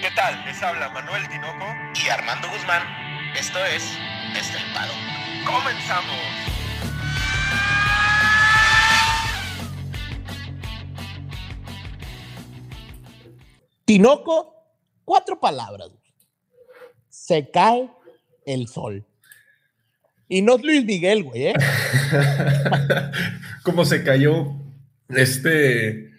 ¿Qué tal? Les habla Manuel Tinoco y Armando Guzmán. Esto es Estelpado. ¡Comenzamos! Tinoco, cuatro palabras. Se cae el sol. Y no es Luis Miguel, güey, ¿eh? Como se cayó este.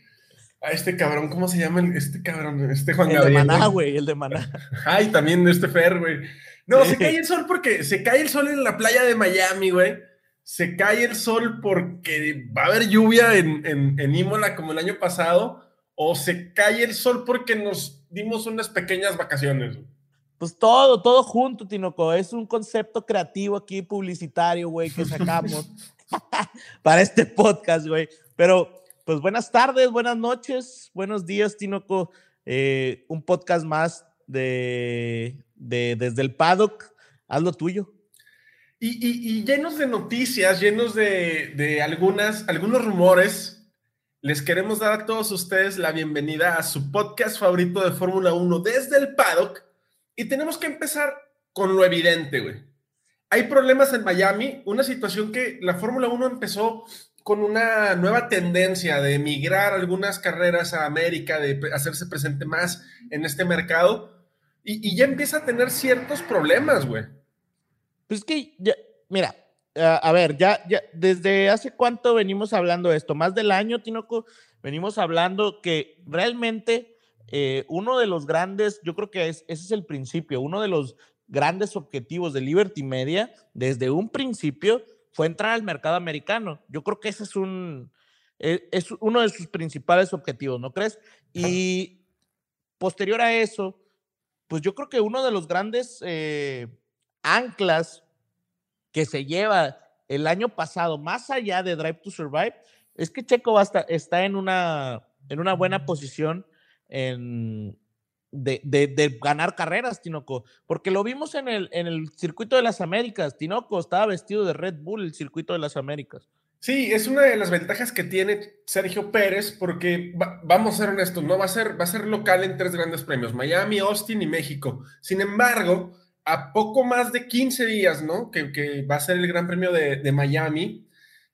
A este cabrón, ¿cómo se llama este cabrón? Este Juan Gabriel. El de Maná, güey, el de Maná. Ay, también este Fer, güey. No, se cae el sol porque se cae el sol en la playa de Miami, güey. Se cae el sol porque va a haber lluvia en, en, en Imola como el año pasado. O se cae el sol porque nos dimos unas pequeñas vacaciones. Pues todo, todo junto, Tinoco. Es un concepto creativo aquí, publicitario, güey, que sacamos para este podcast, güey. Pero, pues buenas tardes, buenas noches, buenos días, Tinoco. Eh, un podcast más de, de, desde el paddock. Haz lo tuyo. Y, y, llenos de noticias, llenos de, de algunas, algunos rumores les queremos dar a todos ustedes la bienvenida a su podcast favorito de Fórmula 1 desde el paddock. Y tenemos que empezar con lo evidente, güey. Hay problemas en Miami, una situación que la Fórmula 1 empezó con una nueva tendencia de emigrar algunas carreras a América, de hacerse presente más en este mercado. Y, ya empieza a tener ciertos problemas, güey. Pues que, mira, Uh, a ver, ya, ya, desde hace cuánto venimos hablando de esto, más del año, Tinoco, venimos hablando que realmente eh, uno de los grandes, yo creo que es, ese es el principio, uno de los grandes objetivos de Liberty Media desde un principio fue entrar al mercado americano. Yo creo que ese es un, es, es uno de sus principales objetivos, ¿no crees? Y posterior a eso, pues yo creo que uno de los grandes eh, anclas que se lleva el año pasado, más allá de Drive to Survive, es que Checo va está en una, en una buena posición en, de, de, de, ganar carreras, Tinoco, porque lo vimos en el, en el circuito de las Américas. Tinoco estaba vestido de Red Bull, el circuito de las Américas. Sí, es una de las ventajas que tiene Sergio Pérez, porque va, vamos a ser honestos, no va a ser, va a ser local en tres grandes premios, Miami, Austin y México. Sin embargo, a poco más de 15 días, ¿no? Que, que va a ser el Gran Premio de, de Miami,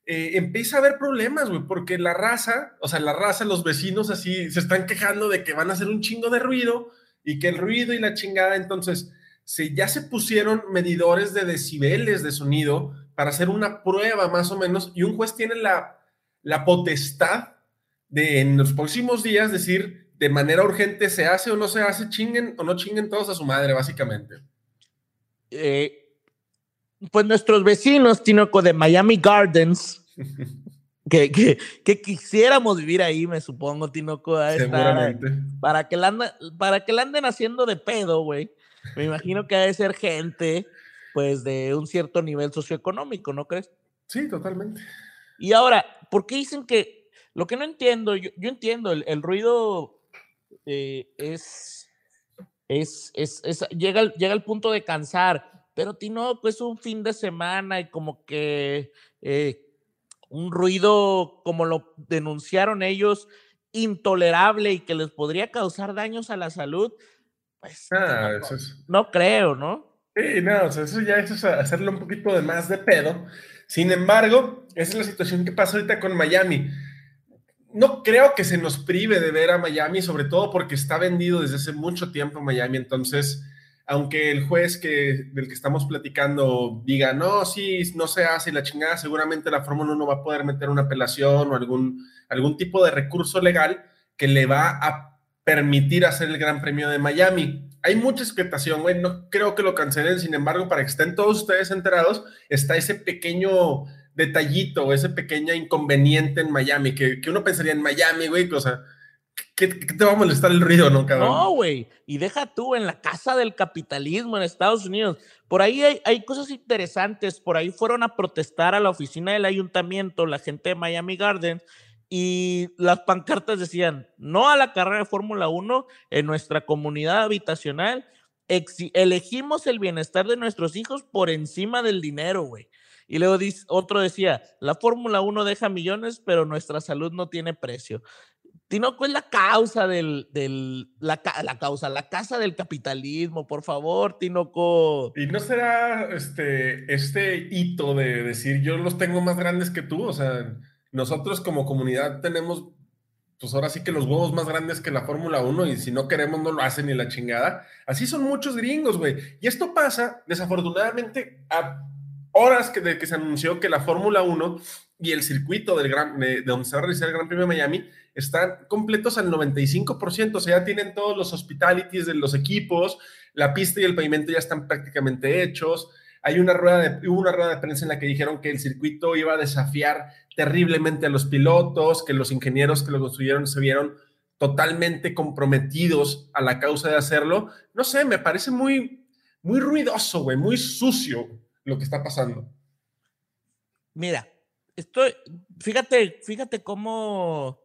eh, empieza a haber problemas, güey, porque la raza, o sea, la raza, los vecinos así, se están quejando de que van a hacer un chingo de ruido y que el ruido y la chingada, entonces, se, ya se pusieron medidores de decibeles de sonido para hacer una prueba más o menos y un juez tiene la, la potestad de en los próximos días decir de manera urgente se hace o no se hace, chinguen o no chinguen todos a su madre, básicamente. Eh, pues nuestros vecinos, Tinoco, de Miami Gardens, que, que, que, quisiéramos vivir ahí, me supongo, Tinoco, a estar, para, que la anden, para que la anden haciendo de pedo, güey. Me imagino que ha de ser gente, pues, de un cierto nivel socioeconómico, ¿no crees? Sí, totalmente. Y ahora, ¿por qué dicen que, lo que no entiendo, yo, yo entiendo, el, el ruido eh, es es, es, es, llega, llega al punto de cansar, pero Tinoco es un fin de semana y como que eh, un ruido, como lo denunciaron ellos, intolerable y que les podría causar daños a la salud, pues ah, no, eso es... no, creo, ¿no? Sí, no, o sea, eso ya es hacerlo un poquito de más de pedo. Sin embargo, esa es la situación que pasa ahorita con Miami no creo que se nos prive de ver a Miami, sobre todo porque está vendido desde hace mucho tiempo Miami. Entonces, aunque el juez que, del que estamos platicando diga, no, sí, no se hace la chingada, seguramente la Fórmula 1 va a poder meter una apelación o algún, algún tipo de recurso legal que le va a permitir hacer el Gran Premio de Miami. Hay mucha expectación, güey, no creo que lo cancelen, sin embargo, para que estén todos ustedes enterados, está ese pequeño detallito, ese pequeño inconveniente en Miami, que, que uno pensaría en Miami, güey, o sea, ¿qué, ¿qué, te va a molestar el ruido, no, cabrón? No, güey, y deja tú en la casa del capitalismo en Estados Unidos. Por ahí hay, hay, cosas interesantes, por ahí fueron a protestar a la oficina del ayuntamiento, la gente de Miami Gardens, y las pancartas decían, no a la carrera de Fórmula 1 en nuestra comunidad habitacional, elegimos el bienestar de nuestros hijos por encima del dinero, güey. Y luego otro decía, la Fórmula 1 deja millones, pero nuestra salud no tiene precio. Tinoco es la causa del, del la, la, causa, la del capitalismo, por favor, Tinoco. ¿Y no será este, este hito de decir yo los tengo más grandes que tú? O sea, nosotros como comunidad tenemos, pues ahora sí que los huevos más grandes que la Fórmula 1 y si no queremos no lo hacen ni la chingada. Así son muchos gringos, güey. Y esto pasa, desafortunadamente, a horas que, de que se anunció que la Fórmula 1 y el circuito del gran, de, donde se va a realizar el Gran Premio de Miami están completos al 95%, o sea, ya tienen todos los hospitalities de los equipos, la pista y el pavimento ya están prácticamente hechos. Hay una rueda de, hubo una rueda de prensa en la que dijeron que el circuito iba a desafiar terriblemente a los pilotos, que los ingenieros que lo construyeron se vieron totalmente comprometidos a la causa de hacerlo. No sé, me parece muy, muy ruidoso, güey, muy sucio lo que está pasando. Mira, estoy, fíjate, fíjate cómo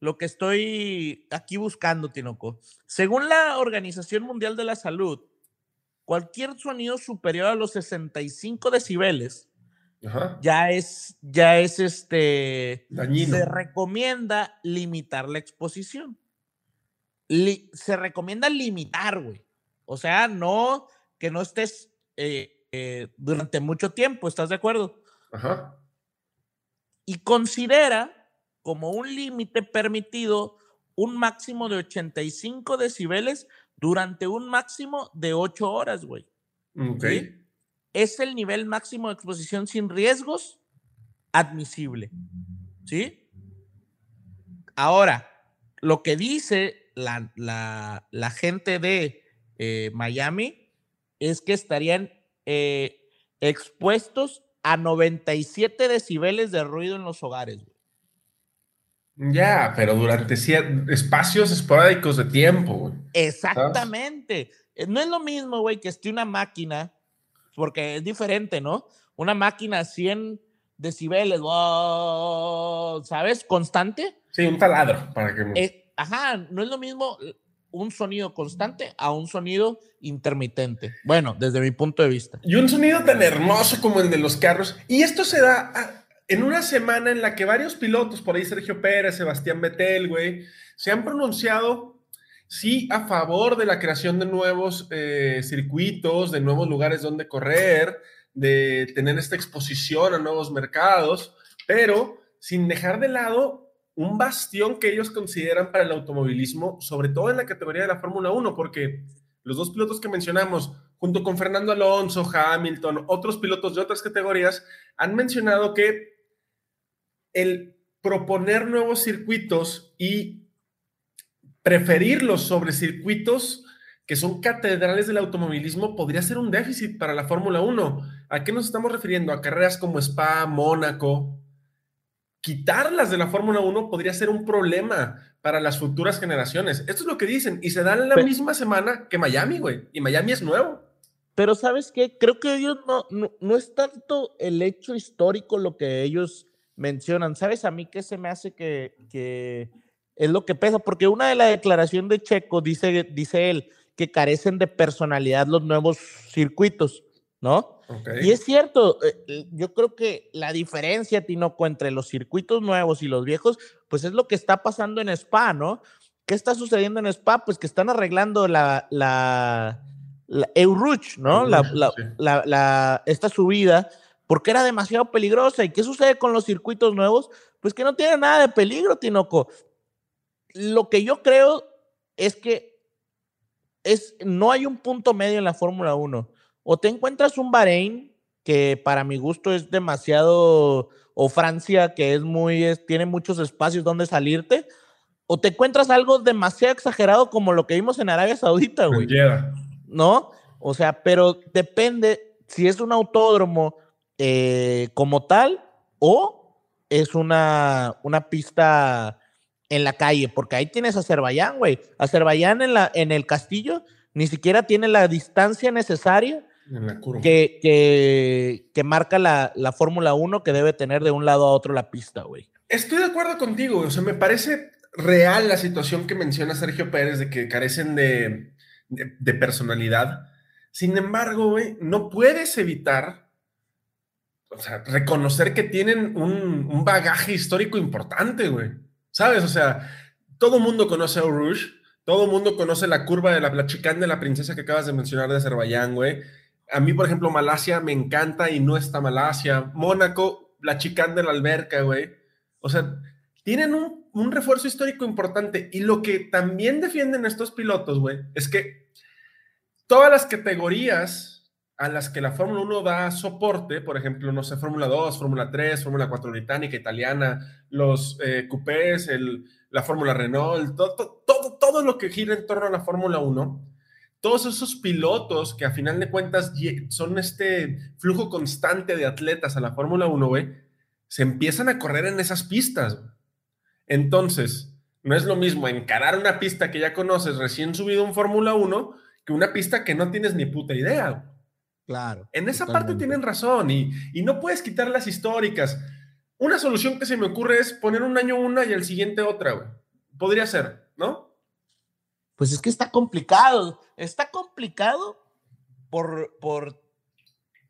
lo que estoy aquí buscando, Tinoco. Según la Organización Mundial de la Salud, cualquier sonido superior a los 65 decibeles ya es, ya es este, Dañino. se recomienda limitar la exposición. se recomienda limitar, güey. O sea, no que no estés eh, eh, durante mucho tiempo, ¿estás de acuerdo? Ajá. Y considera como un límite permitido un máximo de 85 decibeles durante un máximo de 8 horas, güey. Ok. Es el nivel máximo de exposición sin riesgos admisible. ¿Sí? Ahora, lo que dice la, la, gente de eh, Miami es que estarían eh, expuestos a 97 decibeles de ruido en los hogares. Ya, pero durante espacios esporádicos de tiempo. Güey. Exactamente. Eh, no es lo mismo, güey, que esté una máquina, porque es diferente, ¿no? Una máquina a 100 decibeles, ¿sabes? Constante. Sí, un taladro, para que... Eh, ajá, no es lo mismo un sonido constante a un sonido intermitente. Bueno, desde mi punto de vista. Y un sonido tan hermoso como el de los carros. Y esto se da en una semana en la que varios pilotos, por ahí Sergio Pérez, Sebastián Betel, güey, se han pronunciado, sí, a favor de la creación de nuevos eh, circuitos, de nuevos lugares donde correr, de tener esta exposición a nuevos mercados, pero sin dejar de lado un bastión que ellos consideran para el automovilismo, sobre todo en la categoría de la Fórmula 1, porque los dos pilotos que mencionamos, junto con Fernando Alonso, Hamilton, otros pilotos de otras categorías, han mencionado que el proponer nuevos circuitos y preferirlos sobre circuitos que son catedrales del automovilismo podría ser un déficit para la Fórmula 1. ¿A qué nos estamos refiriendo? A carreras como Spa, Mónaco, quitarlas de la Fórmula 1 podría ser un problema para las futuras generaciones. Esto es lo que dicen. Y se dan la misma semana que Miami, güey. Y Miami es nuevo. Pero sabes qué? Creo que ellos no, no, es tanto el hecho histórico lo que ellos mencionan. ¿Sabes a mí qué se me hace que, que es lo que pesa? Porque una de la declaración de Checo dice, dice él que carecen de personalidad los nuevos circuitos, ¿no? Y es cierto, eh, yo creo que la diferencia, Tinoco, entre los circuitos nuevos y los viejos, pues es lo que está pasando en Spa, ¿no? ¿Qué está sucediendo en Spa? Pues que están arreglando la, la, la ¿no? La, esta subida, porque era demasiado peligrosa. ¿Y qué sucede con los circuitos nuevos? Pues que no tiene nada de peligro, Tinoco. Lo que yo creo es que es, no hay un punto medio en la Fórmula 1 o te encuentras un Bahrein que para mi gusto es demasiado, o Francia que es muy, tiene muchos espacios donde salirte, o te encuentras algo demasiado exagerado como lo que vimos en Arabia Saudita, güey. ¿No? O sea, pero depende si es un autódromo eh, como tal o es una, una pista en la calle, porque ahí tienes Azerbaiyán, güey. Azerbaiyán en, la, en el castillo ni siquiera tiene la distancia necesaria que, que, marca la, la Fórmula 1 que debe tener de un lado a otro la pista, güey. Estoy de acuerdo contigo, o sea, me parece real la situación que menciona Sergio Pérez de que carecen de, de, personalidad. Sin embargo, güey, no puedes evitar, o sea, reconocer que tienen un, un bagaje histórico importante, güey. ¿Sabes? O sea, todo el mundo conoce a Rouge, todo el mundo conoce la curva de la, la chicane de la princesa que acabas de mencionar de Azerbaiyán, güey. A mí, por ejemplo, Malasia me encanta y no está Malasia. Mónaco, la chicane de la alberca, güey. O sea, tienen un, refuerzo histórico importante. Y lo que también defienden estos pilotos, güey, es que todas las categorías a las que la Fórmula 1 da soporte, por ejemplo, no sé, Fórmula 2, Fórmula 3, Fórmula 4 británica, italiana, los eh, coupés, la Fórmula Renault, todo, todo, todo lo que gira en torno a la Fórmula 1, todos esos pilotos que a final de cuentas son este flujo constante de atletas a la Fórmula 1, güey, se empiezan a correr en esas pistas. Entonces, no es lo mismo encarar una pista que ya conoces recién subido en Fórmula 1 que una pista que no tienes ni puta idea. Claro. En esa parte tienen razón y, y no puedes quitar las históricas. Una solución que se me ocurre es poner un año una y el siguiente otra, güey. Podría ser, ¿no? Pues es que está complicado. Está complicado por, por,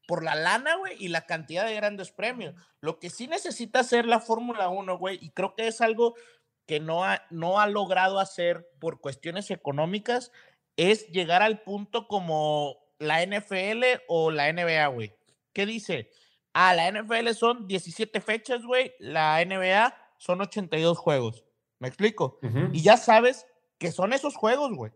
por la lana, güey, y la cantidad de grandes premios. Lo que sí necesita hacer la Fórmula 1, güey, y creo que es algo que no ha, no ha logrado hacer por cuestiones económicas, es llegar al punto como la NFL o la NBA, güey. ¿Qué dice? Ah, la NFL son 17 fechas, güey. La NBA son 82 juegos. ¿Me explico? Y ya sabes que son esos juegos, güey.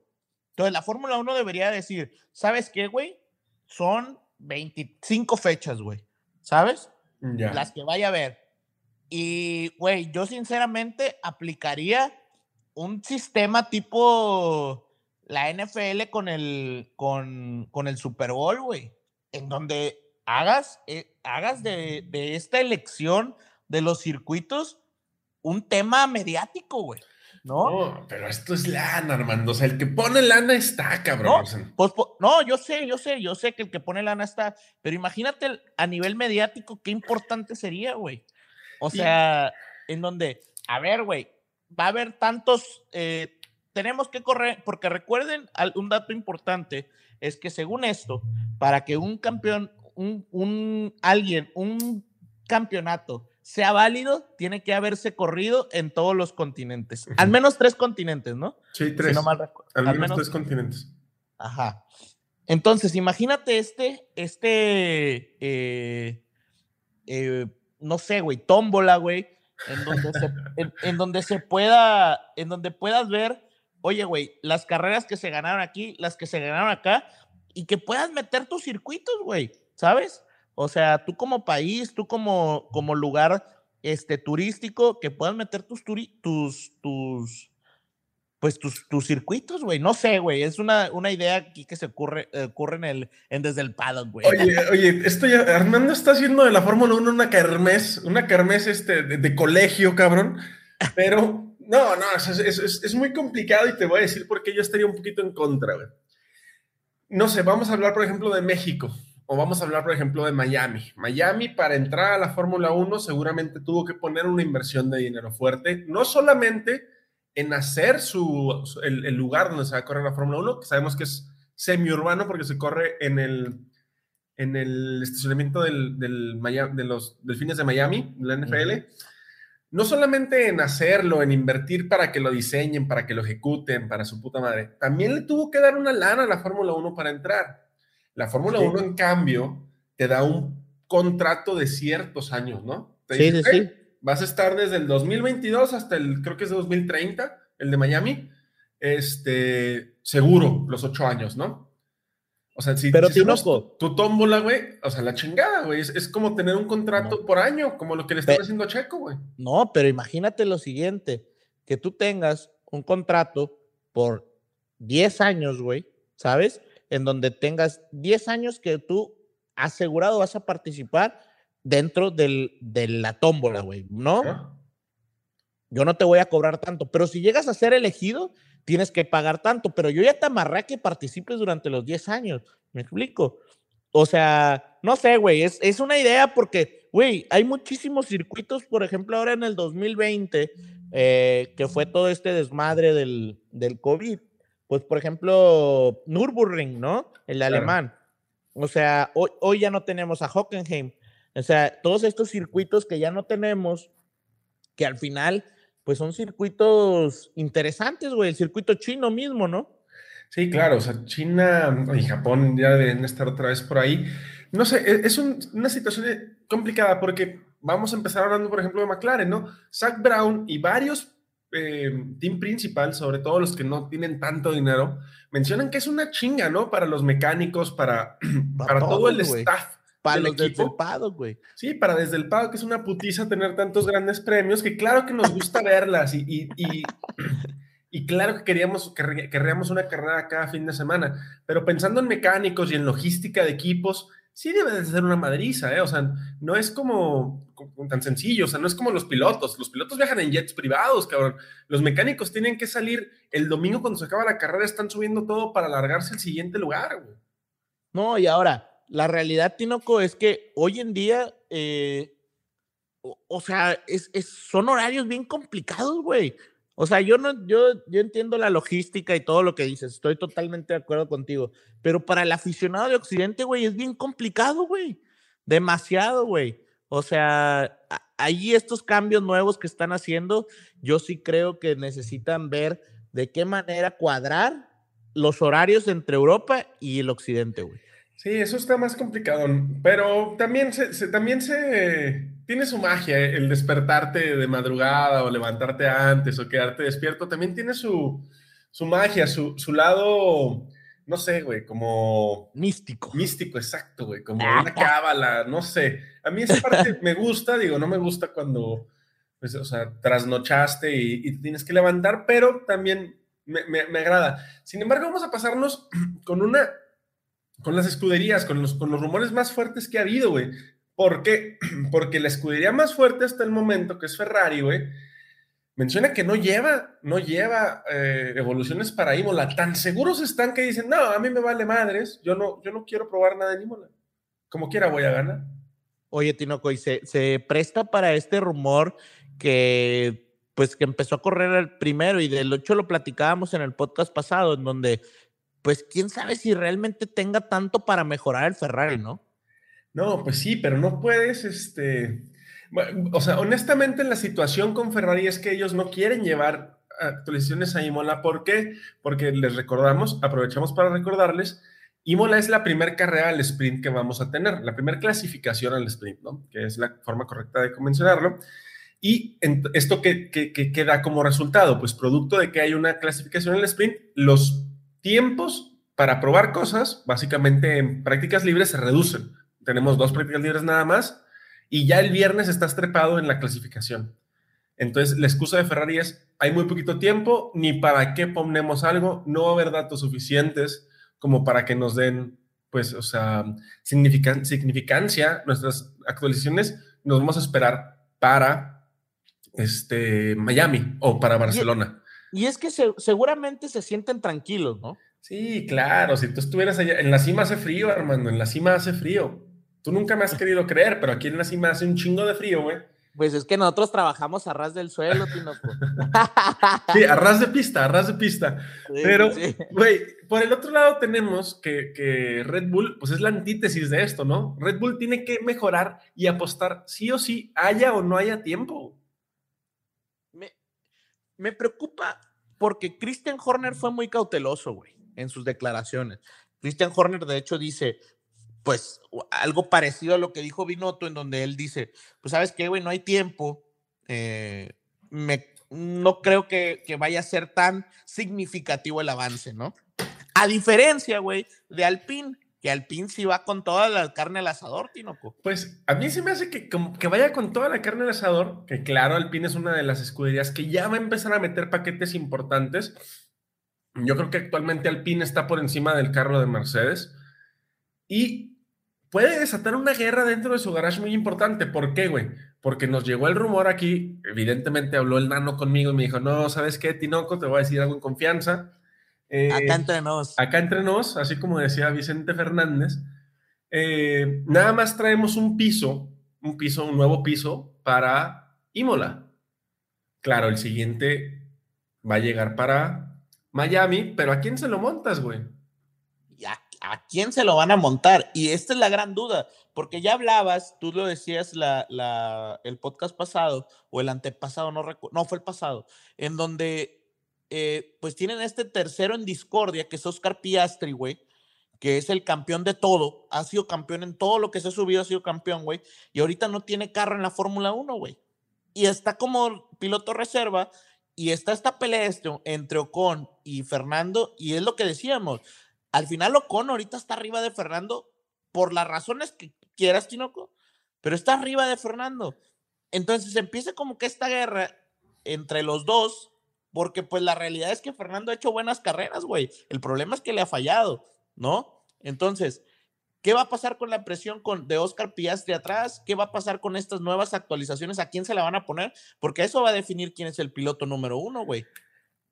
Entonces la Fórmula 1 debería decir, ¿sabes qué, güey? Son 25 fechas, güey. ¿Sabes? Las que vaya a ver. Y, güey, yo sinceramente aplicaría un sistema tipo la NFL con el, con, con el Super Bowl, güey. En donde hagas, eh, hagas de, de, esta elección de los circuitos un tema mediático, güey. ¿No? ¿no? pero esto es lana, Armando. O sea, el que pone lana está, cabrón. No, pues, no, yo sé, yo sé, yo sé que el que pone lana está. Pero imagínate a nivel mediático qué importante sería, güey. O sea, y... en donde, a ver, güey, va a haber tantos. Eh, tenemos que correr, porque recuerden un dato importante: es que según esto, para que un campeón, un, un alguien, un campeonato sea válido, tiene que haberse corrido en todos los continentes. Uh -huh. Al menos tres continentes, ¿no? Sí, tres. Si no mal recuerdo. Al, Al menos, menos, tres continentes. Ajá. Entonces, imagínate este, este, eh, eh, no sé, güey, tómbola, güey, en donde se, en, en donde se pueda, en donde puedas ver, oye, güey, las carreras que se ganaron aquí, las que se ganaron acá, y que puedas meter tus circuitos, güey, ¿sabes? O sea, tú como país, tú como, como lugar este, turístico, que puedas meter tus, turi tus, tus, pues tus, tus circuitos, güey. No sé, güey. Es una, una idea aquí que se ocurre, ocurre en, el, en desde el paddock, güey. Oye, oye, esto ya, Armando está haciendo de la Fórmula 1 una kermés, una kermés este, de, colegio, cabrón. Pero, no, no, es, es, es muy complicado y te voy a decir por qué yo estaría un poquito en contra, güey. No sé, vamos a hablar, por ejemplo, de México o vamos a hablar, por ejemplo, de Miami. Miami, para entrar a la Fórmula 1, seguramente tuvo que poner una inversión de dinero fuerte, no solamente en hacer su, el, el lugar donde se va a correr la Fórmula 1, que sabemos que es semiurbano porque se corre en el, en el estacionamiento del, del Miami, de los delfines de Miami, la NFL. Uh -huh. No solamente en hacerlo, en invertir para que lo diseñen, para que lo ejecuten, para su puta madre, también le tuvo que dar una lana a la Fórmula 1 para entrar. La Fórmula sí. 1, en cambio, te da un contrato de ciertos años, ¿no? Te sí, dice, sí, sí. Vas a estar desde el 2022 hasta el, creo que es de 2030, el de Miami, este, seguro, los ocho años, ¿no? O sea, si, Pero si tu, tu tómbola, güey, o sea, la chingada, güey, es, es, como tener un contrato no. por año, como lo que le están haciendo a Checo, güey. No, pero imagínate lo siguiente, que tú tengas un contrato por 10 años, güey, ¿sabes? En donde tengas 10 años que tú asegurado vas a participar dentro del, de la tómbola, güey, ¿no? Yo no te voy a cobrar tanto, pero si llegas a ser elegido, tienes que pagar tanto, pero yo ya te amarré a que participes durante los 10 años, ¿me explico? O sea, no sé, güey, es, es una idea porque, güey, hay muchísimos circuitos, por ejemplo, ahora en el 2020, eh, que fue todo este desmadre del, del COVID, pues por ejemplo, Nürburgring, ¿no? El claro. alemán. O sea, hoy, hoy, ya no tenemos a Hockenheim. O sea, todos estos circuitos que ya no tenemos, que al final pues son circuitos interesantes, güey, el circuito chino mismo, ¿no? Sí, claro, o sea, China y Japón ya deben estar otra vez por ahí. No sé, e, es una situación complicada porque vamos a empezar hablando, por ejemplo, de McLaren, ¿no? Zach Brown y varios eh, team principal, sobre todo los que no tienen tanto dinero, mencionan que es una chinga, ¿no? Para los mecánicos, para, para, todo, el staff. Para los equipo. desde el Pado, güey. Sí, para desde el Pado, que es una putiza tener tantos grandes premios, que claro que nos gusta verlas y, y, y, y claro que queríamos, querríamos una carrera cada fin de semana, pero pensando en mecánicos y en logística de equipos, sí debe de ser una madriza, ¿eh? O sea, no es como, tan sencillo, o sea, no es como los pilotos. Los pilotos viajan en jets privados, cabrón. Los mecánicos tienen que salir el domingo cuando se acaba la carrera, están subiendo todo para alargarse al siguiente lugar, güey. No, y ahora, la realidad, Tinoco, es que hoy en día, eh, o, sea, es, son horarios bien complicados, güey. O sea, yo no, yo, yo entiendo la logística y todo lo que dices, estoy totalmente de acuerdo contigo, pero para el aficionado de Occidente, güey, es bien complicado, güey. Demasiado, güey. O sea, ahí estos cambios nuevos que están haciendo, yo sí creo que necesitan ver de qué manera cuadrar los horarios entre Europa y el Occidente, güey. Sí, eso está más complicado, pero también se, también se tiene su magia eh, el despertarte de madrugada o levantarte antes o quedarte despierto, también tiene su, su magia, su, su lado, no sé, güey, como... Místico. Místico, exacto, güey, como una cábala, no sé. A mí esa parte me gusta, digo, no me gusta cuando, pues, o sea, trasnochaste y, y tienes que levantar, pero también me, me, me agrada. Sin embargo, vamos a pasarnos con una con las escuderías, con los, con los rumores más fuertes que ha habido, güey. ¿Por qué? Porque la escudería más fuerte hasta el momento, que es Ferrari, güey, menciona que no lleva, no lleva eh, evoluciones para Imola. Tan seguros están que dicen, no, a mí me vale madres, yo no, yo no quiero probar nada en Imola. Como quiera voy a ganar. Oye, Tinoco, y se, se presta para este rumor que, pues, que empezó a correr el primero y del hecho lo platicábamos en el podcast pasado, en donde pues quién sabe si realmente tenga tanto para mejorar el Ferrari, ¿no? No, pues sí, pero no puedes, este, o sea, honestamente la situación con Ferrari es que ellos no quieren llevar actualizaciones a Imola. ¿Por qué? Porque les recordamos, aprovechamos para recordarles, Imola es la primera carrera al sprint que vamos a tener, la primera clasificación al sprint, ¿no? Que es la forma correcta de mencionarlo. Y esto que, que, que, como resultado, pues producto de que hay una clasificación al sprint, los tiempos para probar cosas, básicamente en prácticas libres, se reducen. Tenemos dos prácticas libres nada más y ya el viernes estás trepado en la clasificación. Entonces, la excusa de Ferrari es, hay muy poquito tiempo, ni para qué ponemos algo, no va a haber datos suficientes como para que nos den, pues, o sea, significancia nuestras actualizaciones, nos vamos a esperar para este, Miami o para Barcelona. Y es que seguramente se sienten tranquilos, ¿no? Sí, claro, si tú estuvieras allá, en la cima hace frío, Armando, en la cima hace frío. Tú nunca me has querido creer, pero aquí en la cima hace un chingo de frío, güey. Pues es que nosotros trabajamos a ras del suelo, Tinoco. sí, a ras de pista, a ras de pista. pero, güey, por el otro lado tenemos que, que, Red Bull, pues es la antítesis de esto, ¿no? Red Bull tiene que mejorar y apostar sí o sí, haya o no haya tiempo me preocupa porque Christian Horner fue muy cauteloso, güey, en sus declaraciones. Christian Horner, de hecho, dice, pues, algo parecido a lo que dijo Binotto, en donde él dice, pues, ¿sabes qué, güey? No hay tiempo. Eh, me, no creo que, que vaya a ser tan significativo el avance, ¿no? A diferencia, güey, de Alpine, que Alpine sí va con toda la carne al asador, Tinoco. Pues a mí se me hace que, que vaya con toda la carne al asador, que claro, Alpine es una de las escuderías que ya va a empezar a meter paquetes importantes. Yo creo que actualmente Alpine está por encima del carro de Mercedes y puede desatar una guerra dentro de su garage muy importante. ¿Por qué, güey? Porque nos llegó el rumor aquí, evidentemente habló el nano conmigo y me dijo, no, ¿sabes qué, Tinoco? Te voy a decir algo en confianza eh, acá entre nos. Acá entre nos, así como decía Vicente Fernández, eh, nada más traemos un piso, un piso, un nuevo piso para Imola. Claro, el siguiente va a llegar para Miami, pero ¿a quién se lo montas, güey? ¿A, ¿a quién se lo van a montar? Y esta es la gran duda, porque ya hablabas, tú lo decías la, la, el podcast pasado o el antepasado, no recuerdo, no fue el pasado, en donde eh, pues tienen este tercero en discordia, que es Oscar Piastri, güey, que es el campeón de todo, ha sido campeón en todo lo que se ha subido, ha sido campeón, güey, y ahorita no tiene carro en la Fórmula 1, güey. Y está como piloto reserva, y está esta pelea este, entre Ocon y Fernando, y es lo que decíamos, al final Ocon ahorita está arriba de Fernando por las razones que quieras, Tinoco, pero está arriba de Fernando. Entonces empieza como que esta guerra entre los dos, porque pues la realidad es que Fernando ha hecho buenas carreras, güey. El problema es que le ha fallado, ¿no? Entonces, ¿qué va a pasar con la presión con, de Oscar Piastri atrás? ¿Qué va a pasar con estas nuevas actualizaciones? ¿A quién se la van a poner? Porque eso va a definir quién es el piloto número uno, güey.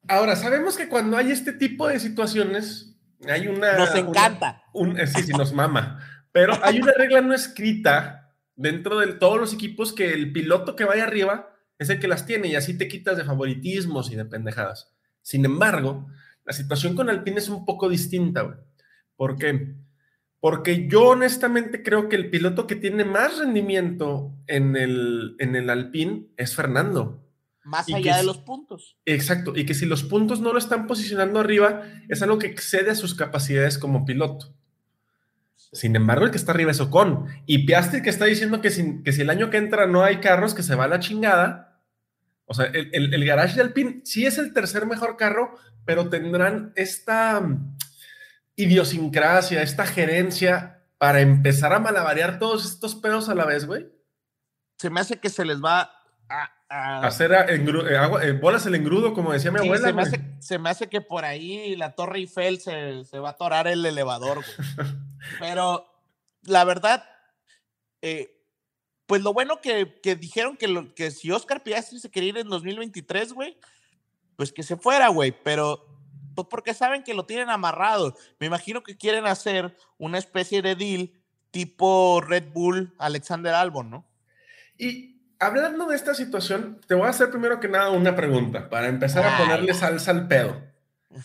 Ahora, sabemos que cuando hay este tipo de situaciones, hay una... Nos encanta. un, sí, sí, nos mama. Pero hay una regla no escrita dentro de todos los equipos que el piloto que vaya arriba es el que las tiene y así te quitas de favoritismos y de pendejadas. Sin embargo, la situación con Alpine es un poco distinta, güey. ¿Por qué? Porque yo honestamente creo que el piloto que tiene más rendimiento en el, en el Alpine es Fernando. Más allá de los puntos. Exacto, y que si los puntos no lo están posicionando arriba, es algo que excede a sus capacidades como piloto. Sin embargo, el que está arriba es Ocon. Y Piastri que está diciendo que si, que si el año que entra no hay carros, que se va a la chingada. O sea, el, el, garage de Alpine sí es el tercer mejor carro, pero tendrán esta mm, idiosincrasia, esta gerencia para empezar a malabarear todos estos pedos a la vez, güey. Se me hace que se les va a, hacer eh, eh, bolas el engrudo, como decía mi abuela. Se me, hace, se me, hace, que por ahí la Torre Eiffel se, se va a atorar el elevador, güey. Pero la verdad, eh, pues lo bueno que, que dijeron que, lo, que si Oscar Piastri se quería ir en 2023, güey, pues que se fuera, güey. Pero pues porque saben que lo tienen amarrado. Me imagino que quieren hacer una especie de deal tipo Red Bull Alexander Albon, ¿no? Y hablando de esta situación, te voy a hacer primero que nada una pregunta para empezar a ponerle salsa al pedo.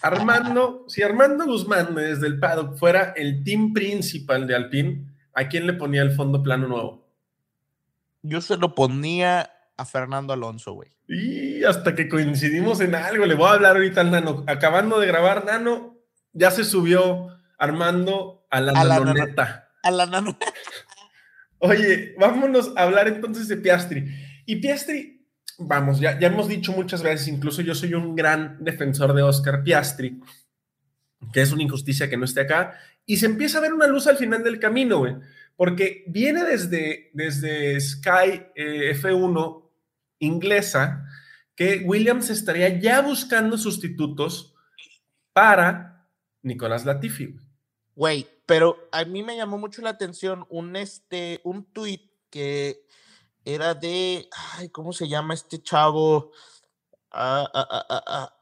Armando, si Armando Guzmán desde el paddock fuera el team principal de Alpine, ¿a quién le ponía el fondo plano nuevo? Yo se lo ponía a Fernando Alonso, güey. Y hasta que coincidimos en algo, le voy a hablar ahorita al Nano. Acabando de grabar, Nano, ya se subió Armando a la, a nanoneta. a la nanoneta. Oye, vámonos a hablar entonces de Piastri. Y Piastri, vamos, ya, ya hemos dicho muchas veces, incluso yo soy un gran defensor de Oscar Piastri, que es una injusticia que no esté acá, y se empieza a ver una luz al final del camino, güey, porque viene desde, desde Sky eh, F1 inglesa que Williams estaría ya buscando sustitutos para Nicolás Latifi. Güey, pero a mí me llamó mucho la atención un, este, un tweet que era de, ay, ¿cómo se llama este chavo? Ah, ah, ah,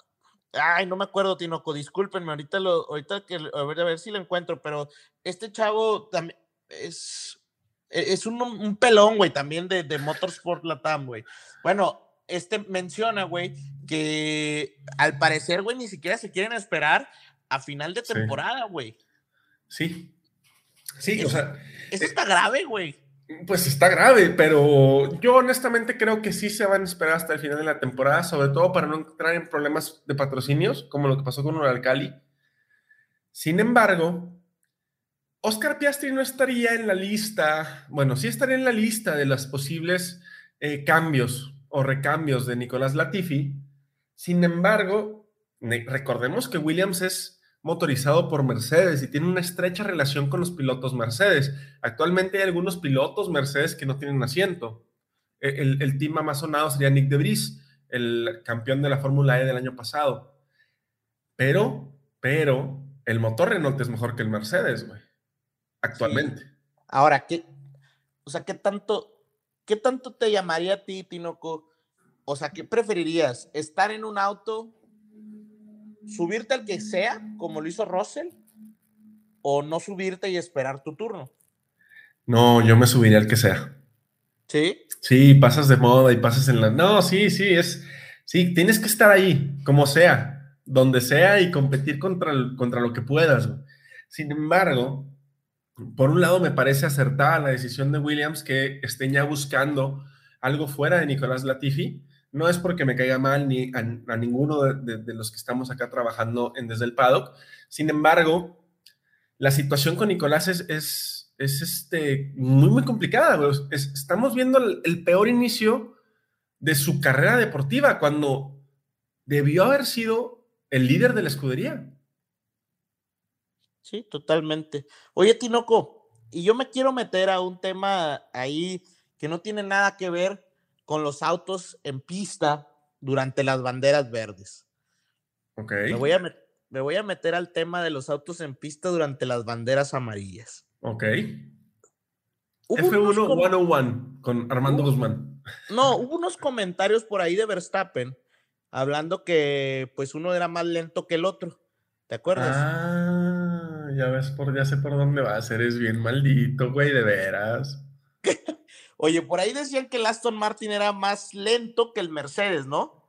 ay, no me acuerdo, Tinoco, discúlpenme, ahorita, lo, ahorita que, a ver, a ver si lo encuentro, pero este chavo también es, e, es un, un pelón, güey, también de, de Motorsport Latam, güey. Bueno, este menciona, güey, que al parecer, güey, ni siquiera se quieren esperar a final de temporada, güey. Sí. Sí, o sea. Eso está grave, güey. Pues está grave, pero yo honestamente creo que sí se van a esperar hasta el final de la temporada, sobre todo para no entrar en problemas de patrocinios, como lo que pasó con Uralcali. Sin embargo, Oscar Piastri no estaría en la lista, bueno, sí estaría en la lista de los posibles eh, cambios o recambios de Nicolás Latifi. Sin embargo, recordemos que Williams es motorizado por Mercedes y tiene una estrecha relación con los pilotos Mercedes. Actualmente hay algunos pilotos Mercedes que no tienen asiento. E, el, el team más sería Nick de Vries, el campeón de la Fórmula E del año pasado. Pero, pero, el motor Renault es mejor que el Mercedes, güey. Actualmente. Ahora, ¿qué, o sea, ¿qué tanto, qué tanto te llamaría a ti, Tinoco? O sea, ¿qué preferirías? ¿Estar en un auto subirte al que sea, como lo hizo Russell, o no subirte y esperar tu turno. No, yo me subiría al que sea. ¿Sí? Sí, pasas de moda y pasas en la... No, sí, sí, es... Sí, tienes que estar ahí, como sea, donde sea y competir contra, contra lo que puedas. Sin embargo, por un lado me parece acertada la decisión de Williams que estén ya buscando algo fuera de Nicolás Latifi. No es porque me caiga mal ni a, ninguno de, los que estamos acá trabajando en desde el paddock. Sin embargo, la situación con Nicolás es, es, este, muy, muy complicada. estamos viendo el peor inicio de su carrera deportiva cuando debió haber sido el líder de la escudería. Sí, totalmente. Oye, Tinoco, y yo me quiero meter a un tema ahí que no tiene nada que ver con los autos en pista durante las banderas verdes. Ok. Me voy a, me voy a meter al tema de los autos en pista durante las banderas amarillas. Ok. F1 101 con Armando Guzmán. No, hubo unos comentarios por ahí de Verstappen hablando que pues uno era más lento que el otro. ¿Te acuerdas? Ah, ya ves por, ya sé por dónde vas, eres bien maldito, güey, de veras. Oye, por ahí decían que el Aston Martin era más lento que el Mercedes, ¿no?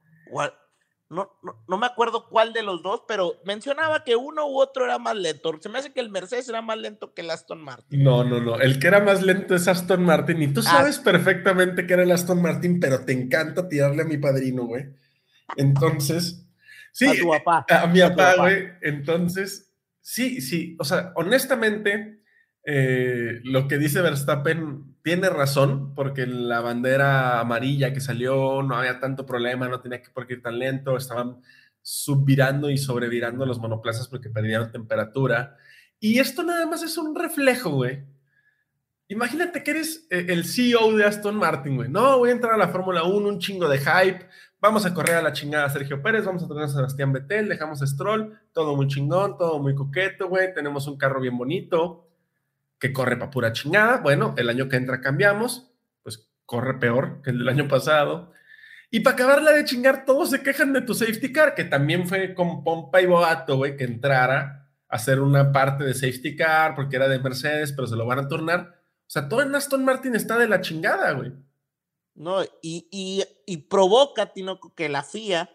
No, no, me acuerdo cuál de los dos, pero mencionaba que uno u otro era más lento. Se me hace que el Mercedes era más lento que el Aston Martin. No, no, no. El que era más lento es Aston Martin. Y tú ah, sabes perfectamente que era el Aston Martin, pero te encanta tirarle a mi padrino, güey. Entonces, Sí, a tu papá. A, mi papá, güey. Entonces, sí, sí. O sea, honestamente, eh, lo que dice Verstappen tiene razón, porque la bandera amarilla que salió no había tanto problema, no tenía que por qué ir tan lento, estaban subvirando y sobrevirando los monoplazas porque perdieron temperatura. Y esto nada más es un reflejo, güey. Imagínate que eres eh, el CEO de Aston Martin, güey. No, voy a entrar a la Fórmula 1, un chingo de hype, Vamos a correr a la chingada a Sergio Pérez, vamos a tener a Sebastián Betel, dejamos a Stroll, todo muy chingón, todo muy coqueto, güey. Tenemos un carro bien bonito que corre para pura chingada. Bueno, el año que entra cambiamos, pues corre peor que el del año pasado. Y para acabarla de chingar, todos se quejan de tu safety car, que también fue con pompa y boato, güey, que entrara a hacer una parte de safety car porque era de Mercedes, pero se lo van a turnar. O sea, todo en Aston Martin está de la chingada, güey. ¿no? Y, y, provoca, Tinoco, que la FIA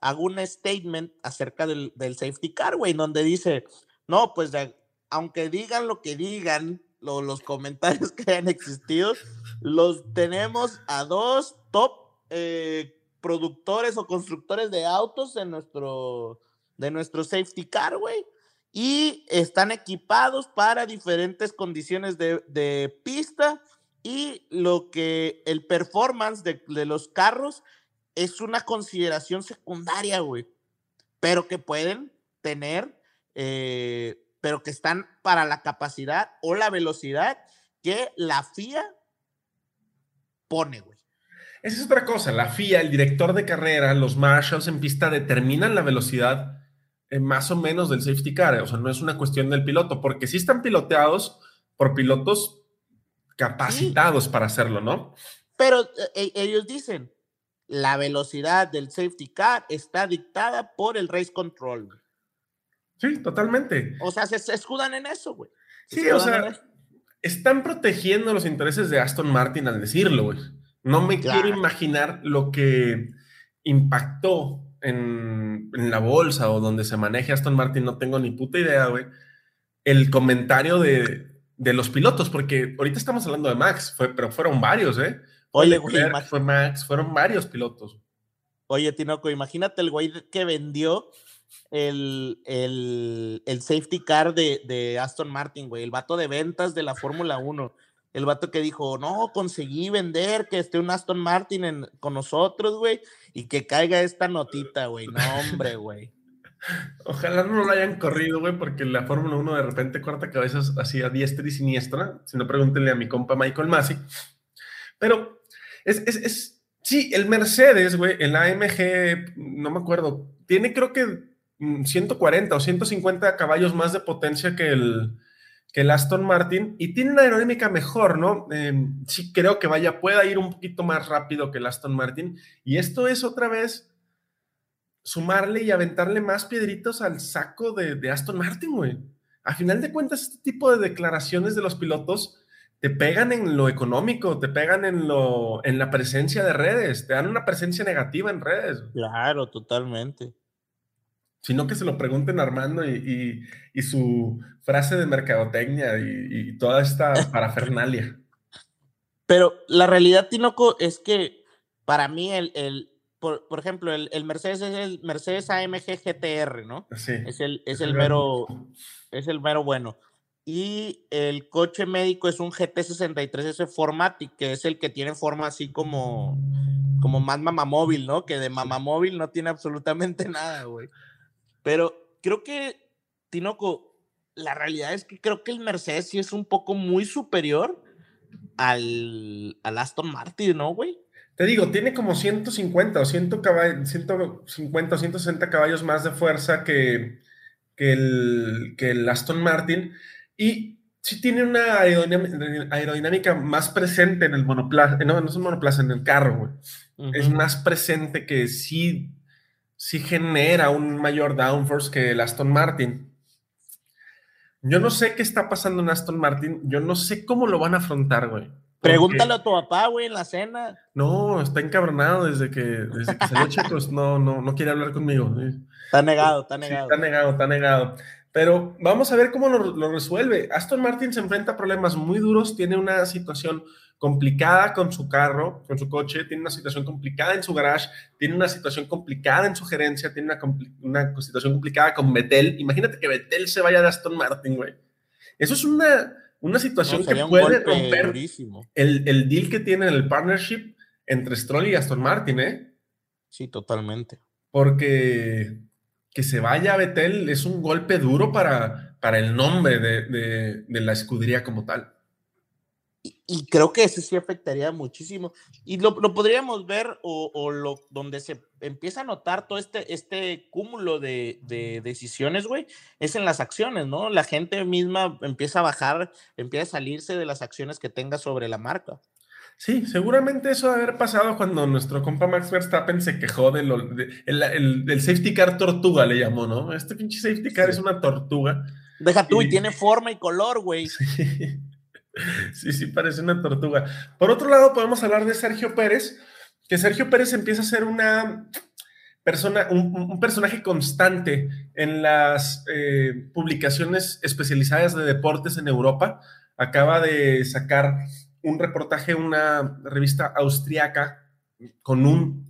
haga un statement acerca del, safety car, güey, donde dice, no, pues aunque digan lo que digan, los comentarios que hayan existido, los tenemos a dos top eh, productores o constructores de autos en nuestro, de nuestro safety car, güey. Y están equipados para diferentes condiciones de, de pista y lo que el performance de, los carros es una consideración secundaria, güey, pero que pueden tener, eh, pero que están para la capacidad o la velocidad que la FIA pone, güey. Esa es otra cosa, la FIA, el director de carrera, los marshals en pista determinan la velocidad eh, más o menos del safety car, o sea, no es una cuestión del piloto, porque sí están piloteados por pilotos capacitados para hacerlo, ¿no? Pero eh, e, ellos dicen, la velocidad del safety car está dictada por el race control. Sí, totalmente. O sea, se, escudan en eso, güey. Sí, o sea, están protegiendo los intereses de Aston Martin al decirlo, güey. No me quiero imaginar lo que impactó en, en, la bolsa o donde se maneje Aston Martin, no tengo ni puta idea, güey. El comentario de, de los pilotos, porque ahorita estamos hablando de Max, fue, pero fueron varios, ¿eh? Oye, güey, fue Max, fueron varios pilotos. Oye, Tinoco, imagínate el güey que vendió el, el, safety car de, Aston Martin, güey, el vato de ventas de la Fórmula 1. El vato que dijo, no, conseguí vender que esté un Aston Martin con nosotros, güey, y que caiga esta notita, güey. No, hombre, güey. Ojalá no lo hayan corrido, güey, porque la Fórmula 1 de repente corta cabezas así a diestra y siniestra. Si no, pregúntenle a mi compa Michael Masi. Pero es, es, es, sí, el Mercedes, güey, el AMG, no me acuerdo, tiene creo que 140 o 150 caballos más de potencia que el, que el Aston Martin y tiene una aerodinámica mejor, ¿no? Em, sí creo que vaya, pueda ir un poquito más rápido que el Aston Martin. Y esto es otra vez sumarle y aventarle más piedritos al saco de, Aston Martin, güey. A final de cuentas, este tipo de declaraciones de los pilotos te pegan en lo económico, te pegan en lo en la presencia de redes, te dan una presencia negativa en redes. Claro, totalmente. Sino que se lo pregunten a Armando y, su frase de mercadotecnia y, toda esta parafernalia. Pero la realidad, Tinoco, es que para mí el, el por, ejemplo, el, el, Mercedes es el Mercedes AMG GTR, ¿no? Sí. Es el, es el mero, es el mero bueno. Y el coche médico es un GT63S Formatic, que es el que tiene forma así como, como más mamamóvil, ¿no? Que de mamamóvil no tiene absolutamente nada, güey. Pero creo que, Tinoco, la realidad es que creo que el Mercedes sí es un poco muy superior al, al Aston Martin, ¿no, güey? Te digo, tiene como 150 o 100 caballos, 150 o 160 caballos más de fuerza que, que, el, que el Aston Martin. Y sí tiene una aerodinámica, más presente en el monoplaza, no, no es un monoplaza, en el carro, güey. Es más presente que sí, sí genera un mayor downforce que el Aston Martin. Yo no sé qué está pasando en Aston Martin, yo no sé cómo lo van a afrontar, güey. Pregúntale a tu papá, güey, en la cena. No, está encabronado desde que, desde que salió chicos, no, no, no quiere hablar conmigo. Está negado, está negado. está negado, está negado. Pero vamos a ver cómo lo, lo, resuelve. Aston Martin se enfrenta a problemas muy duros, tiene una situación complicada con su carro, con su coche, tiene una situación complicada en su garage, tiene una situación complicada en su gerencia, tiene una, una situación complicada con Betel. Imagínate que Betel se vaya de Aston Martin, güey. Eso es una, una situación que puede romper el, el, deal que tiene el partnership entre Stroll y Aston Martin, ¿eh? Sí, totalmente. Porque que se vaya a Betel es un golpe duro para, para el nombre de, de, de la escudería como tal y creo que ese sí afectaría muchísimo. Y lo, lo podríamos ver o, o, lo, donde se empieza a notar todo este, este cúmulo de, de, decisiones, güey, es en las acciones, ¿no? La gente misma empieza a bajar, empieza a salirse de las acciones que tenga sobre la marca. Sí, seguramente eso debe haber pasado cuando nuestro compa Max Verstappen se quejó de lo, de, el, safety car tortuga, le llamó, ¿no? Este pinche safety car es una tortuga. Deja tú, y, y tiene forma y color, güey. Sí. Sí, sí, parece una tortuga. Por otro lado, podemos hablar de Sergio Pérez, que Sergio Pérez empieza a ser una persona, un, personaje constante en las eh, publicaciones especializadas de deportes en Europa. Acaba de sacar un reportaje, una revista austriaca, con un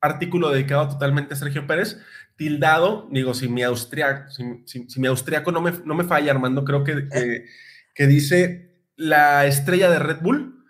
artículo dedicado totalmente a Sergio Pérez, tildado, digo, si mi austriaco, si, mi austriaco no me, no me falla, Armando, creo que, que, que dice la estrella de Red Bull.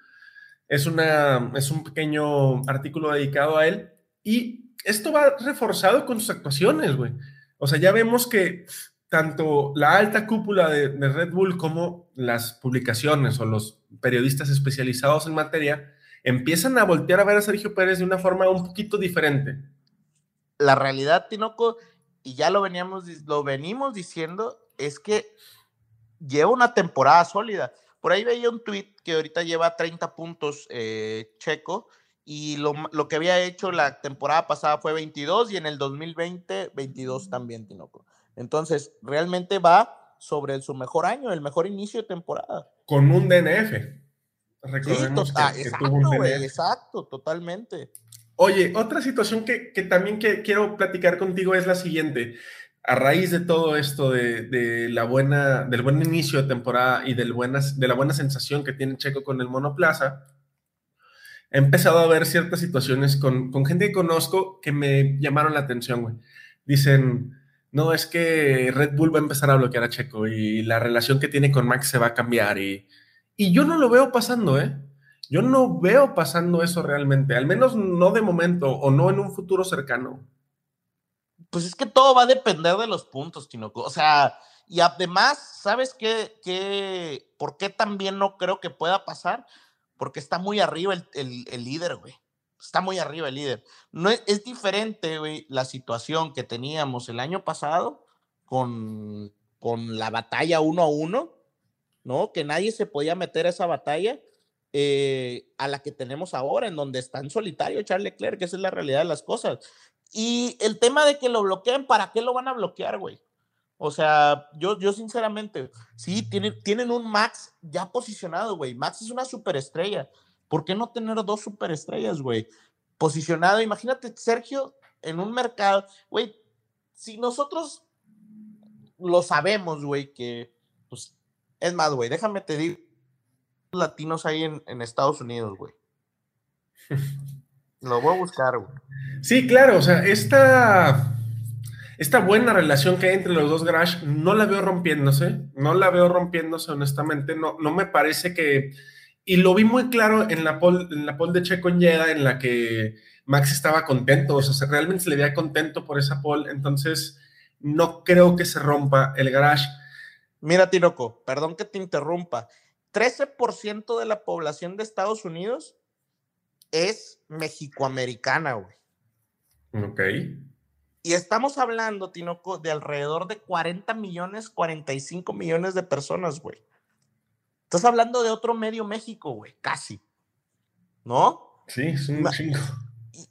Es, una, es un pequeño artículo dedicado a él. Y esto va reforzado con sus actuaciones, güey. O sea, ya vemos que tanto la alta cúpula de, Red Bull como las publicaciones o los periodistas especializados en materia empiezan a voltear a ver a Sergio Pérez de una forma un poquito diferente. La realidad, Tinoco, y ya lo veníamos, lo venimos diciendo, es que lleva una temporada sólida. Por ahí veía un tweet que ahorita lleva 30 puntos eh, Checo y lo, lo, que había hecho la temporada pasada fue 22 y en el 2020 22 también, Tinoco. Entonces, realmente va sobre su mejor año, el mejor inicio de temporada. Con un DNF. Recordemos sí, que, exacto, tuvo un DNF. exacto, totalmente. Oye, otra situación que, que también que quiero platicar contigo es la siguiente a raíz de todo esto, de, la buena, del buen inicio de temporada y de la buena sensación que tiene Checo con el monoplaza, he empezado a ver ciertas situaciones con, gente que conozco que me llamaron la atención. Dicen, no, es que Red Bull va a empezar a bloquear a Checo y la relación que tiene con Max se va a cambiar y, y yo no lo veo pasando, ¿eh? Yo no veo pasando eso realmente, al menos no de momento o no en un futuro cercano pues es que todo va a depender de los puntos, Tinoco. O sea, y además, ¿sabes qué, qué? ¿Por qué también no creo que pueda pasar? Porque está muy arriba el, el, líder, güey. Está muy arriba el líder. No es, es diferente, güey, la situación que teníamos el año pasado con, con la batalla uno a uno, ¿no? Que nadie se podía meter a esa batalla. Eh, a la que tenemos ahora, en donde está en solitario Charles Leclerc, que esa es la realidad de las cosas. Y el tema de que lo bloqueen, ¿para qué lo van a bloquear, güey? O sea, yo, yo sinceramente, sí, tienen, tienen un Max ya posicionado, güey. Max es una superestrella. ¿Por qué no tener dos superestrellas, güey? Posicionado, imagínate, Sergio, en un mercado, güey, si nosotros lo sabemos, güey, que, pues, es más, güey, déjame te digo, latinos hay en, en Estados Unidos, güey. Lo voy a buscar, güey. Sí, claro, o sea, esta, esta buena relación que hay entre los dos Garage no la veo rompiéndose, no la veo rompiéndose, honestamente, no, no me parece que... Y lo vi muy claro en la pole, en la pole de Checo en Jeddah, en la que Max estaba contento, o sea, realmente se le veía contento por esa pole, entonces no creo que se rompa el garage. Mira, Tinoco, perdón que te interrumpa. 13% de la población de Estados Unidos es mexicoamericana, güey. Ok. Y estamos hablando, Tinoco, de alrededor de 40 millones, 45 millones de personas, güey. Estás hablando de otro medio México, güey, casi. ¿No? Sí, es un chingo.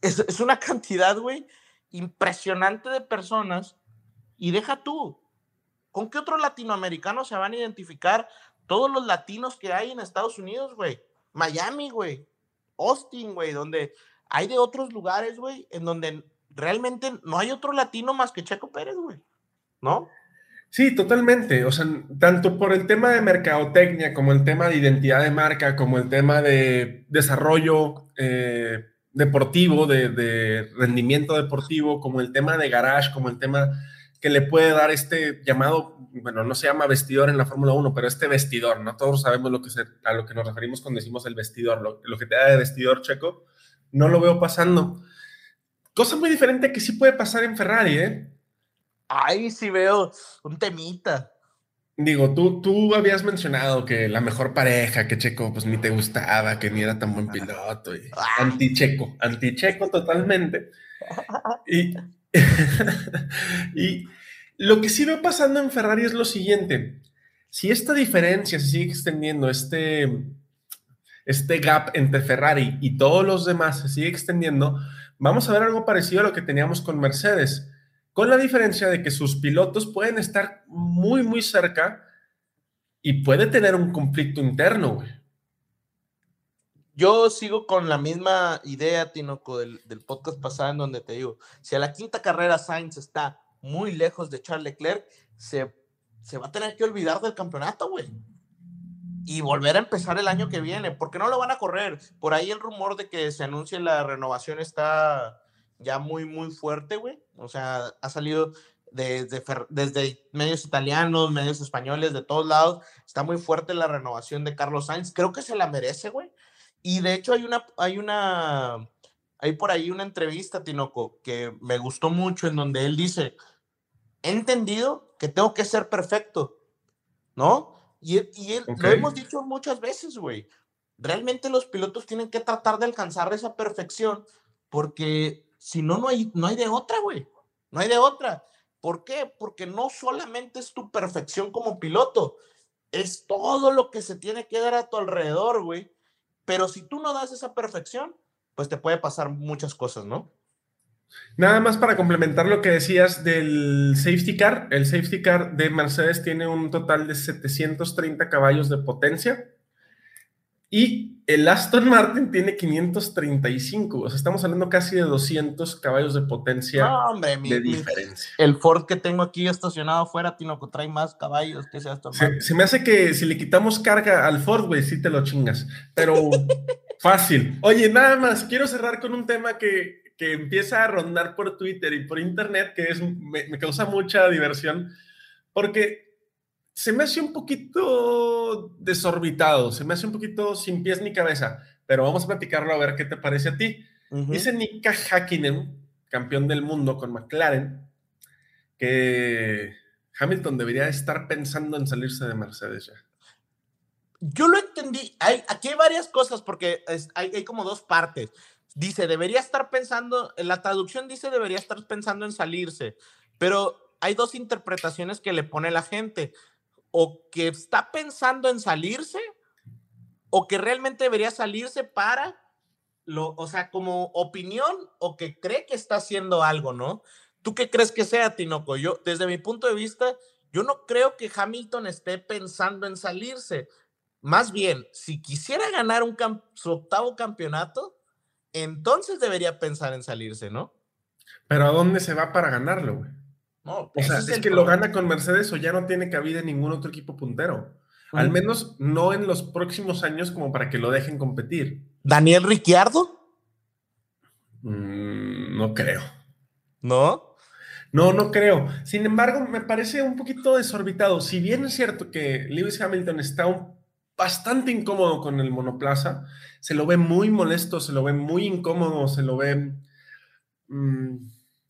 Es, es una cantidad, güey, impresionante de personas. Y deja tú, ¿con qué otros latinoamericanos se van a identificar todos los latinos que hay en Estados Unidos, güey? Miami, güey. Austin, güey, donde hay de otros lugares, güey, en donde realmente no hay otro latino más que Checo Pérez, güey. ¿No? Sí, totalmente. O sea, tanto por el tema de mercadotecnia, como el tema de identidad de marca, como el tema de desarrollo eh, deportivo, de, de, rendimiento deportivo, como el tema de garage, como el tema que le puede dar este llamado, bueno, no se llama vestidor en la Fórmula 1, pero este vestidor, ¿no? Todos sabemos lo que se, a lo que nos referimos cuando decimos el vestidor, lo, lo que te da de vestidor checo, no lo veo pasando. Cosa muy diferente que sí puede pasar en Ferrari, ¿eh? Ay, sí veo un temita. Digo, tú, tú habías mencionado que la mejor pareja, que Checo pues ni te gustaba, que ni era tan buen piloto, y anti-Checo, anti-Checo totalmente. Y, y lo que sí veo pasando en Ferrari es lo siguiente. Si esta diferencia se sigue extendiendo, este, este gap entre Ferrari y todos los demás se sigue extendiendo, vamos a ver algo parecido a lo que teníamos con Mercedes, con la diferencia de que sus pilotos pueden estar muy, muy cerca y puede tener un conflicto interno, güey. Yo sigo con la misma idea, Tinoco, del, del, podcast pasado, en donde te digo, si a la quinta carrera Sainz está muy lejos de Charles Leclerc, se, se va a tener que olvidar del campeonato, güey. Y volver a empezar el año que viene, porque no lo van a correr. Por ahí el rumor de que se anuncie la renovación está ya muy, muy fuerte, güey. O sea, ha salido desde, desde medios italianos, medios españoles, de todos lados. Está muy fuerte la renovación de Carlos Sainz. Creo que se la merece, güey y de hecho hay una, hay una, hay por ahí una entrevista, Tinoco, que me gustó mucho en donde él dice, he entendido que tengo que ser perfecto, ¿no? Y, y él, okay. lo hemos dicho muchas veces, güey. Realmente los pilotos tienen que tratar de alcanzar esa perfección porque si no, no hay, no hay de otra, güey. No hay de otra. ¿Por qué? Porque no solamente es tu perfección como piloto, es todo lo que se tiene que dar a tu alrededor, güey pero si tú no das esa perfección, pues te puede pasar muchas cosas, ¿no? Nada más para complementar lo que decías del safety car, el safety car de Mercedes tiene un total de 730 caballos de potencia y el Aston Martin tiene 535, o sea, estamos hablando casi de 200 caballos de potencia no, hombre, mi, de diferencia. Mi, el Ford que tengo aquí estacionado afuera, Tinoco, trae más caballos que ese Aston Martin. Se, se me hace que si le quitamos carga al Ford, güey, sí te lo chingas, pero fácil. Oye, nada más, quiero cerrar con un tema que, que empieza a rondar por Twitter y por Internet, que es, me, me causa mucha diversión, porque se me hace un poquito desorbitado, se me hace un poquito sin pies ni cabeza, pero vamos a platicarlo a ver qué te parece a ti. Uh -huh. Dice Nika Hakkinen, campeón del mundo con McLaren, que Hamilton debería estar pensando en salirse de Mercedes ya. Yo lo entendí, hay, aquí hay varias cosas porque es, hay, hay como dos partes. Dice, debería estar pensando, en la traducción dice, debería estar pensando en salirse, pero hay dos interpretaciones que le pone la gente o que está pensando en salirse o que realmente debería salirse para lo, o sea, como opinión o que cree que está haciendo algo, ¿no? ¿Tú qué crees que sea, Tinoco? Yo, desde mi punto de vista, yo no creo que Hamilton esté pensando en salirse. Más bien, si quisiera ganar un su octavo campeonato, entonces debería pensar en salirse, ¿no? Pero ¿a dónde se va para ganarlo, güey? No, O sea, ese es, el que lo gana con Mercedes o ya no tiene cabida en ningún otro equipo puntero. Al menos no en los próximos años como para que lo dejen competir. Daniel Ricciardo, Mm, no creo. ¿no? No, no creo. Sin embargo, me parece un poquito desorbitado. Si bien es cierto que Lewis Hamilton está un- bastante incómodo con el monoplaza, se lo ve muy molesto, se lo ve muy incómodo, se lo ve mm,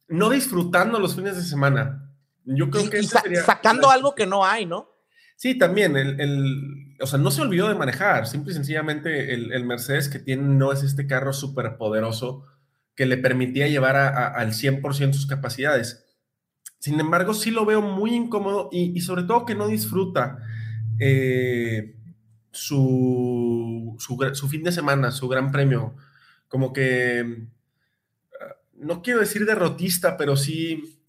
no disfrutando los fines de semana. Yo creo Y- que y ese sa- sería- sacando algo que no hay, ¿no? Sí, también, el, el- o sea, no se olvidó de manejar, simple y sencillamente el, el Mercedes que tiene no es este carro súper poderoso que le permitía llevar a- a- al 100% sus capacidades. Sin embargo, sí lo veo muy incómodo y, y sobre todo que no disfruta eh, su, su, su fin de semana, su gran premio. Como que, no quiero decir derrotista, pero sí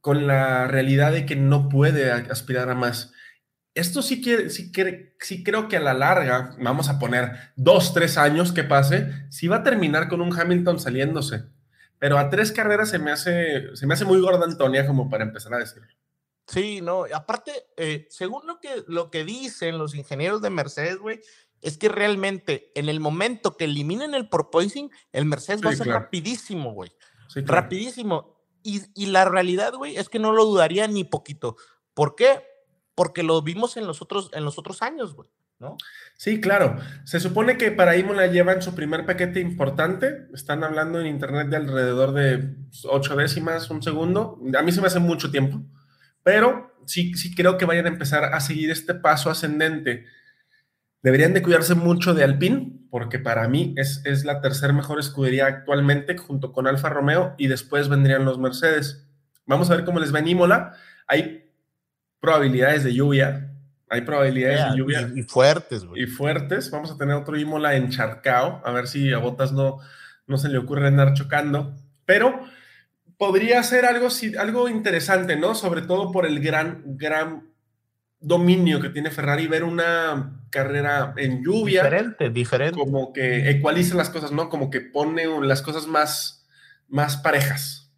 con la realidad de que no puede aspirar a más. Esto sí, que, sí, creo que a la larga, vamos a poner dos, tres años que pase, sí va a terminar con un Hamilton saliéndose. Pero a tres carreras se me hace, se me hace muy gorda Antonia como para empezar a decirlo. Sí, no, aparte, eh, según lo que, lo que dicen los ingenieros de Mercedes, güey, es que realmente en el momento que eliminen el porpoising, el Mercedes va a Sí, ser claro. rapidísimo, güey. Sí, claro. Rapidísimo. Y, y la realidad, güey, es que no lo dudaría ni poquito. ¿Por qué? Porque lo vimos en los otros, en los otros años, güey, ¿no? Sí, claro. Se supone que para Imola llevan su primer paquete importante. Están hablando en internet de alrededor de ocho décimas, un segundo. A mí se me hace mucho tiempo, pero sí, sí creo que vayan a empezar a seguir este paso ascendente. Deberían de cuidarse mucho de Alpine, porque para mí es, es la tercer mejor escudería actualmente, junto con Alfa Romeo, y después vendrían los Mercedes. Vamos a ver cómo les va en Imola. Hay probabilidades de lluvia, hay probabilidades de lluvia Y, y fuertes, güey. y fuertes. Vamos a tener otro Imola en Charcao, a ver si a Botas no, no se le ocurre andar chocando. Pero podría ser algo, algo interesante, ¿no? Sobre todo por el gran, gran dominio que tiene Ferrari, ver una carrera en lluvia, Diferente, diferente. como que ecualiza las cosas, ¿no? Como que pone las cosas más, más parejas.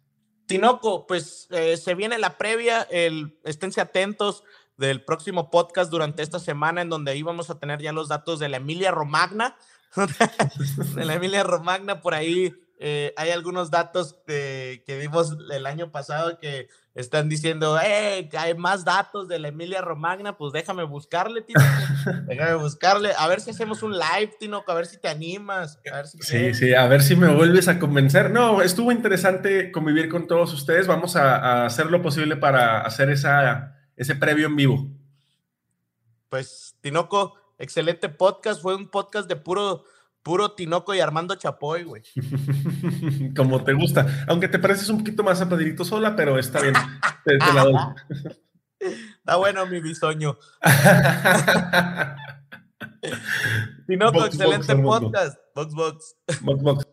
Tinoco, pues eh, se viene la previa, el, esténse atentos del próximo podcast durante esta semana en donde ahí vamos a tener ya los datos de la Emilia Romagna. de la Emilia Romagna, por ahí eh, hay algunos datos de- que vimos el año pasado que están diciendo, eh, que hay más datos de la Emilia Romagna, pues déjame buscarle, Tinoco, déjame buscarle, a ver si hacemos un live, Tinoco, a ver si te animas, a ver si Sí, quieres. sí, a ver si me vuelves a convencer. No, estuvo interesante convivir con todos ustedes. Vamos a, a hacer lo posible para hacer esa, ese previo en vivo. Pues, Tinoco, excelente podcast. Fue un podcast de puro, puro Tinoco y Armando Chapoy, güey. Como te gusta. Aunque te pareces un poquito más a Pedrito Sola, pero está bien. Te, te la doy. Está bueno mi bisoño. Tinoco, excelente box, podcast. Box, box. Box, box.